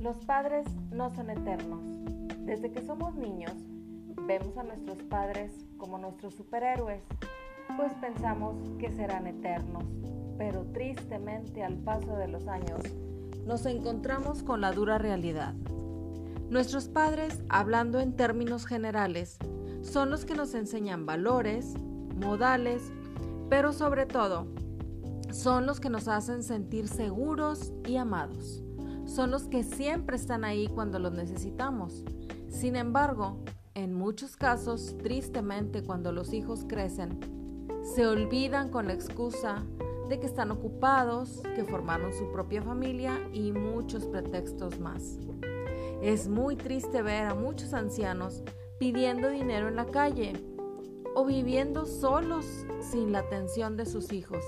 Los padres no son eternos. Desde que somos niños, vemos a nuestros padres como nuestros superhéroes, pues pensamos que serán eternos. Pero tristemente al paso de los años, nos encontramos con la dura realidad. Nuestros padres, hablando en términos generales, son los que nos enseñan valores, modales, pero sobre todo, son los que nos hacen sentir seguros y amados son los que siempre están ahí cuando los necesitamos. Sin embargo, en muchos casos, tristemente, cuando los hijos crecen, se olvidan con la excusa de que están ocupados, que formaron su propia familia y muchos pretextos más. Es muy triste ver a muchos ancianos pidiendo dinero en la calle o viviendo solos sin la atención de sus hijos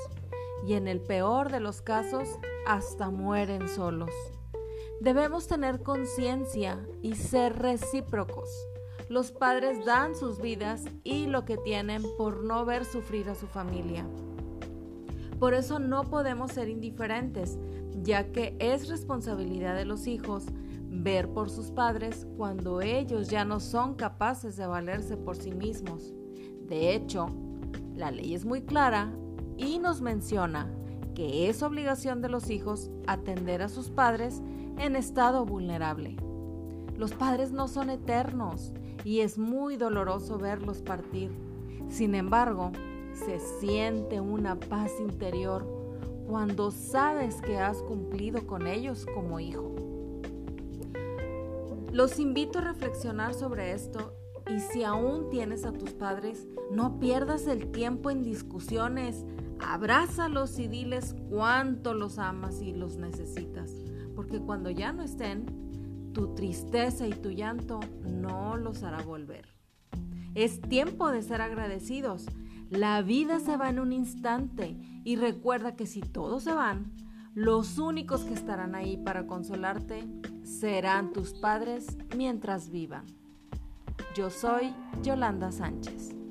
y en el peor de los casos hasta mueren solos. Debemos tener conciencia y ser recíprocos. Los padres dan sus vidas y lo que tienen por no ver sufrir a su familia. Por eso no podemos ser indiferentes, ya que es responsabilidad de los hijos ver por sus padres cuando ellos ya no son capaces de valerse por sí mismos. De hecho, la ley es muy clara y nos menciona que es obligación de los hijos atender a sus padres en estado vulnerable. Los padres no son eternos y es muy doloroso verlos partir. Sin embargo, se siente una paz interior cuando sabes que has cumplido con ellos como hijo. Los invito a reflexionar sobre esto y si aún tienes a tus padres, no pierdas el tiempo en discusiones, abrázalos y diles cuánto los amas y los necesitas porque cuando ya no estén, tu tristeza y tu llanto no los hará volver. Es tiempo de ser agradecidos. La vida se va en un instante y recuerda que si todos se van, los únicos que estarán ahí para consolarte serán tus padres mientras vivan. Yo soy Yolanda Sánchez.